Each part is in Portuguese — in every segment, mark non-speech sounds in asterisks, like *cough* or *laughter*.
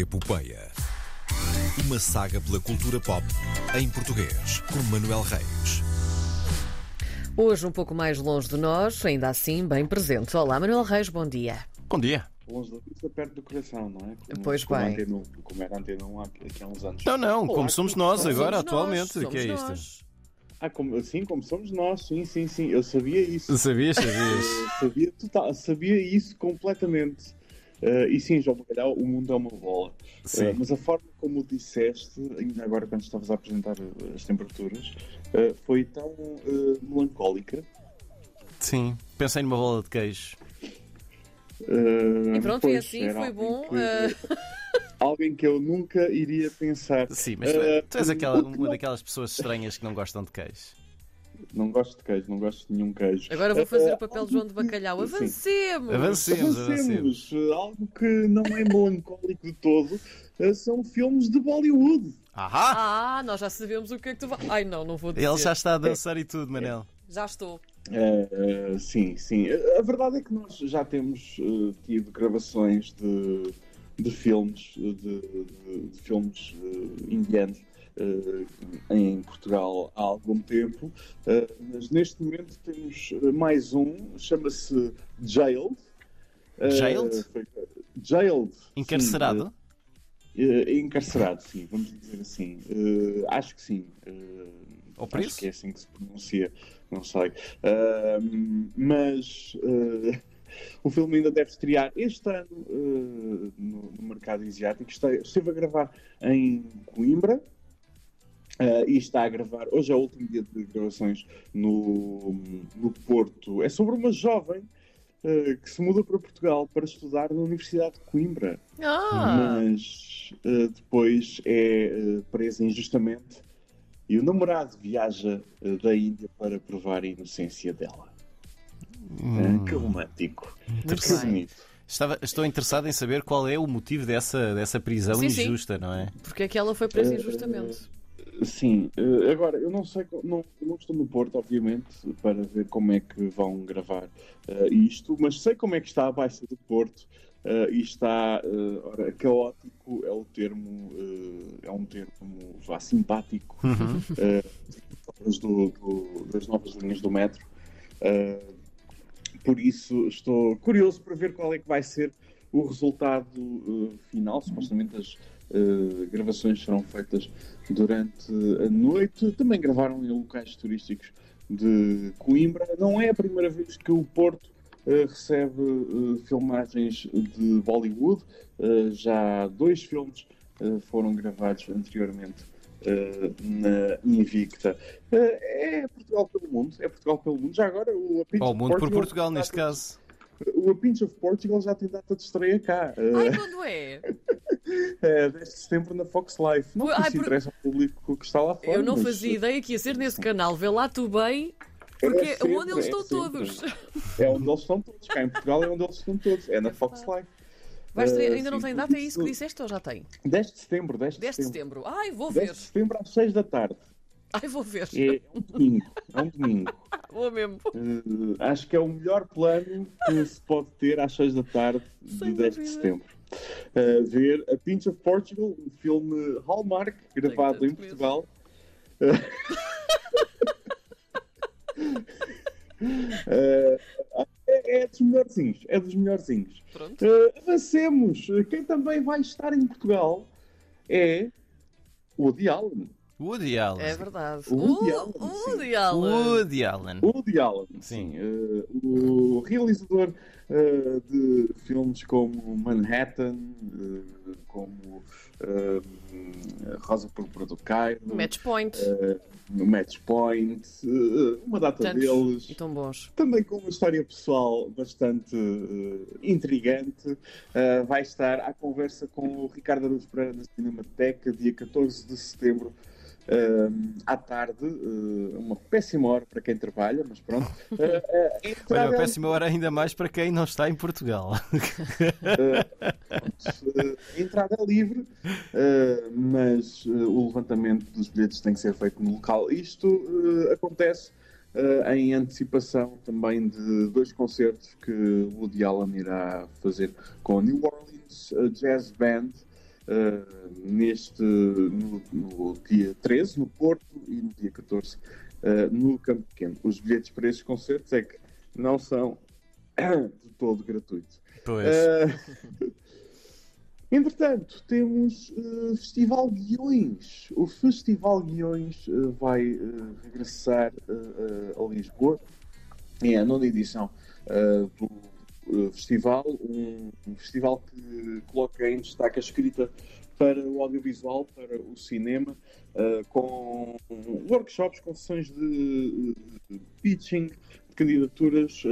Epopeia. Uma saga pela cultura pop em português, com Manuel Reis. Hoje um pouco mais longe de nós, ainda assim bem presente. Olá, Manuel Reis, bom dia. Bom dia. Longe da vista, perto do coração, não é? Como, Pois como bem. a Antena 1, como era Antena 1 há, aqui há uns anos. Não, não, Olá, como somos nós somos agora, Somos atualmente. nós, o que é somos isto? nós. Ah, como, assim como somos nós, sim, sim, sim. Eu sabia isso. Sabias, sabias? Eu sabia, total, sabia isso completamente. Eh, e sim, João Bacalhau, o mundo é uma bola. Sim. Eh, mas a forma como o disseste, ainda agora quando estavas a apresentar as temperaturas, eh, foi tão melancólica. Sim. Pensei numa bola de queijo. E pronto, pois, e assim foi bom. que- *laughs* alguém que eu nunca iria pensar. Sim, mas tu, tu és aquela, uma não- daquelas pessoas estranhas que não gostam de queijo. Não gosto de queijo, não gosto de nenhum queijo. Agora vou fazer Eh, o papel de João de Bacalhau. Avancemos! Avancemos, avancemos. Uh, Algo que não é melancólico de todo uh, são filmes de Bollywood. Ahá! Ah, nós já sabemos o que é que tu vai. Ai não, não vou dizer. Ele já está a dançar e tudo, Manel. Já estou. Uh, uh, sim, sim. A verdade é que nós já temos uh, tido gravações de, de filmes, de, de- de filmes uh, indianos. Uh, em Portugal há algum tempo, uh, mas neste momento temos uh, mais um, chama-se Jailed. Uh, Jailed? Jailed. sim, Encarcerado? Eh, encarcerado, sim, vamos dizer assim. Eh, acho que sim. Eh, Ou preso? Acho que é assim que se pronuncia, não sei. Mas eh, *laughs* o filme ainda deve estrear este ano eh, no, no mercado asiático. Este- Esteve a gravar em Coimbra. Ah, e está a gravar, hoje é o último dia de gravações no, no Porto. É sobre uma jovem eh, que se muda para Portugal para estudar na Universidade de Coimbra Ah! mas eh, depois é presa injustamente e o namorado viaja da Índia para provar a inocência dela. Hum, que romântico. Muito Que bem. bonito. estava, estou interessado em saber qual é o motivo dessa, dessa prisão Sim, sim. injusta, não é? Porque é que ela foi presa injustamente? Sim, eh, agora eu não sei, não, não estou no Porto, obviamente, para ver como é que vão gravar eh, isto, mas sei como é que está a Baixa do Porto eh, e está, eh, ora, caótico é o termo, é um termo vá, simpático Uhum. das do- do- das novas linhas do metro. Por isso estou curioso para ver qual é que vai ser o resultado final. Supostamente as eh, gravações serão feitas durante a noite. Também gravaram em locais turísticos de Coimbra. Não é a primeira vez que o Porto eh, recebe eh, filmagens de Bollywood. Já dois filmes foram gravados anteriormente na Invicta. É Portugal pelo mundo, é Portugal pelo mundo. Já agora o A Pinch Ao mundo por Portugal Portugal, já neste caso. O A Pinch of Portugal já tem data de estreia cá. Eh, Ai, quando é? *laughs* é 10 de setembro na Fox Life. Não Ai, se por- interessa ao público que está lá fora. Eu não mas- fazia ideia que ia ser nesse canal. Vê lá tu bem, É porque sempre, onde eles é estão sempre. todos. É onde eles estão todos. Cá em Portugal é onde eles estão todos. É na Fox Life. Vai estrear- Eh, ainda não tem data, é isso que disseste ou já tem? 10 de setembro, 10 de 10 de setembro. Ai, vou 10 ver. de setembro às 6 da tarde. *laughs* Ai, vou ver. É um domingo. É um domingo. *laughs* Vou mesmo. Eh, acho que é o melhor plano que se pode ter às 6 da tarde de Sem 10 de setembro. Eh, ver A Pinch of Portugal, um filme Hallmark, gravado em. Portugal. Eh, é, *laughs* é dos melhorzinhos, é dos melhorzinhos. Pronto. Eh, avancemos. Quem também vai estar em Portugal é o Woody Allen. Woody Allen. É verdade. Woody Uh, Allen. Woody Allen. Woody Allen. Woody Allen, Sim. sim. Eh, o realizador eh, de filmes como Manhattan, eh, como eh, Rosa Púrpura do Cairo, Match point. eh, Match Point, uma data Tantos. deles. E tão bons. Também com uma história pessoal bastante intrigante. Vai estar à conversa com o Ricardo Araújo Pereira na Cinemateca, dia 14 de setembro, eh, à tarde. eh, uma péssima hora para quem trabalha, mas pronto. A *laughs* Olha, uma péssima hora ainda mais para quem não está em Portugal. A entrada é livre, mas o levantamento dos bilhetes tem que ser feito no local. Isto acontece em antecipação também de dois concertos que o Woody Allen irá fazer com a New Orleans Jazz Band uh, neste, no, no, dia 13, no Porto, e no dia 14, uh, no Campo Pequeno. Os bilhetes para estes concertos é que não são *coughs* de todo gratuitos. Pois. Uh, *laughs* entretanto, temos Festival Guiões. O Festival Guiões vai regressar a Lisboa. É a nona edição do festival. Um, festival que coloca em destaque a escrita para o audiovisual, para o cinema, com workshops, com sessões de pitching, de candidaturas.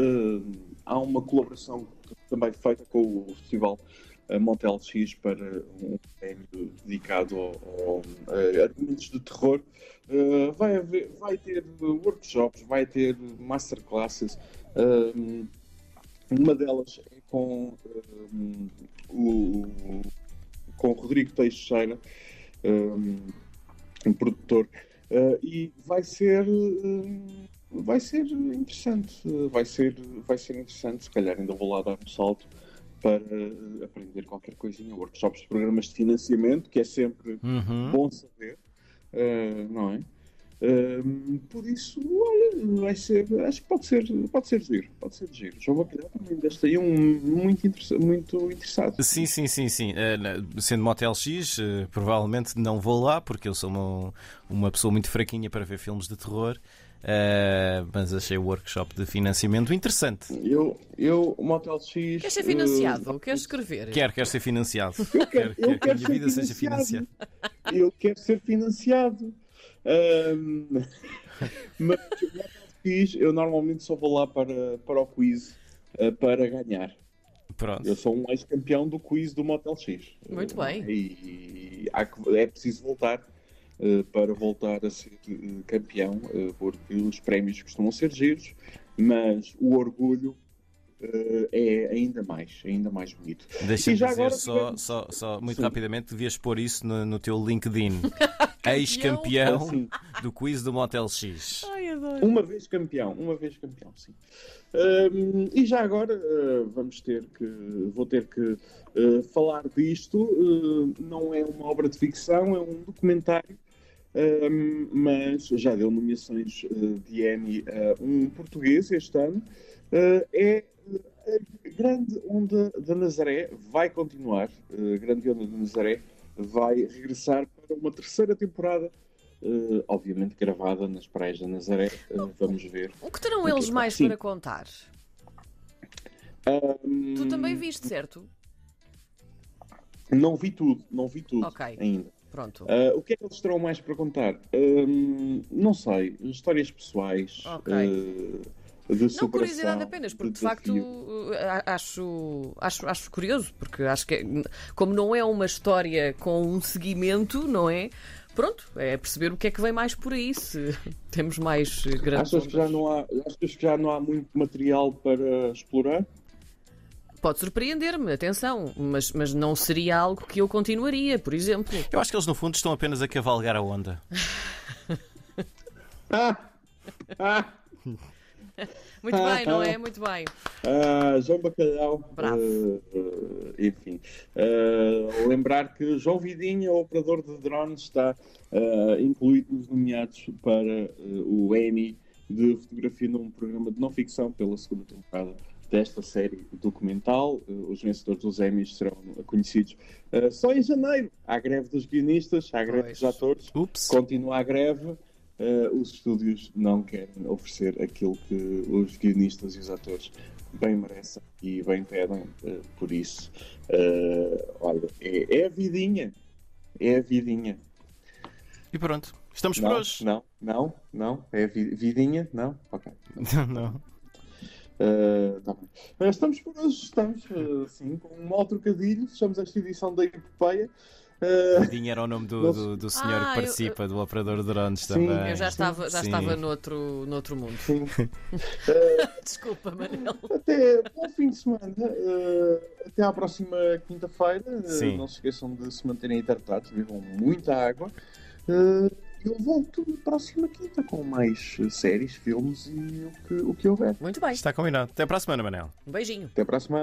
há uma colaboração também feita com o Festival uh, Motel X para um prémio dedicado a argumentos de terror. Uh, vai, haver, vai ter workshops, vai ter masterclasses. Uh, uma delas é com um, o com Rodrigo Teixeira, um, um produtor, uh, e vai ser uh, vai ser interessante, vai ser, vai ser interessante, se calhar ainda vou lá dar um salto para aprender qualquer coisinha, workshops, programas de financiamento, que é sempre uhum. bom saber, uh, não é? Por isso, olha, vai ser, acho que pode ser, pode ser giro, pode ser giro. João Bacalhau também deste aí um muito, interessa muito interessado. Sim, sim, sim, sim. Uh, sendo Motel X, uh, provavelmente não vou lá, porque eu sou uma, uma pessoa muito fraquinha para ver filmes de terror. Uh, mas achei o workshop de financiamento interessante. Eu, eu o Motel X. Quer ser financiado? Uh, Quer escrever? Quer, quer ser financiado. Eu quero, eu quero, que a minha vida seja financiada. Eu quero ser financiado. Um, *laughs* mas o Motel X, eu normalmente só vou lá para, para o quiz uh, para ganhar. Pronto. Eu sou um ex-campeão do quiz do Motel X. Muito bem. E, e há, é preciso voltar eh, para voltar a ser eh, campeão, porque os prémios costumam ser giros, mas o orgulho é ainda mais, ainda mais bonito. Deixa-me dizer agora, só, só, só, muito Sim. rapidamente, devias pôr isso no, no teu LinkedIn. *laughs* Ex-campeão do quiz do Motel X. Ai, uma vez campeão, uma vez campeão, sim. Um, e já agora uh, vamos ter que, vou ter que uh, falar disto. Uh, não é uma obra de ficção, é um documentário um, mas já deu nomeações uh, de Emmy a um português este ano. Uh, é a Grande Onda da Nazaré vai continuar. A Grande Onda da Nazaré vai regressar para uma terceira temporada. Uh, obviamente gravada nas praias da Nazaré. Uh, vamos ver. O que terão eles mais Sim. para contar? Um... Tu também viste, certo? Não vi tudo, não vi tudo okay. ainda. Pronto. Uh, o que é que eles terão mais para contar? Uh, não sei. Histórias pessoais. Uh, de não curiosidade apenas, porque de, de facto acho, acho, acho curioso, porque acho que como não é uma história com um seguimento, não é? Pronto, é perceber o que é que vem mais por aí, se *laughs* temos mais grandes. Achas que, já não há, achas que já não há muito material para explorar? Pode surpreender-me, atenção, mas, mas não seria algo que eu continuaria, por exemplo. Eu acho que eles, no fundo, estão apenas a cavalgar a onda. *laughs* ah! Ah! *laughs* Muito bem, não é? Muito bem. Uh, João Bacalhau. Bravo. Uh, enfim. Uh, lembrar que João Vidinha, o operador de drones, está incluído nos nomeados para o Emmy de fotografia num programa de não ficção pela segunda temporada desta série documental. Uh, os vencedores dos Emmys serão conhecidos uh, só em janeiro. Há greve dos guionistas, há greve pois. dos atores. Ups. Continua a greve. Uh, os estúdios não querem oferecer aquilo que os guionistas e os atores bem merecem e bem pedem. por isso, olha, é, é, a vidinha. É a vidinha. E pronto. Estamos não, por hoje. Não, não, não. É vidinha? Não? Ok. não. Uh, tá estamos por hoje, estamos uh, assim, com um mau trocadilho, fechamos esta edição da Epopeia. Dinho era o nome do, do, do senhor ah, que participa, eu, do operador de drones sim, também. Eu já estava, já estava noutro, noutro mundo. *laughs* Desculpa, Manel. Até bom fim de semana. Uh, até à próxima quinta-feira. Não se esqueçam de se manterem hidratados, bebam muita água. Eu volto na próxima quinta com mais séries, filmes e o que, o que houver. Muito bem. Está combinado. Até para a semana, Manel. Um beijinho. Até para a semana.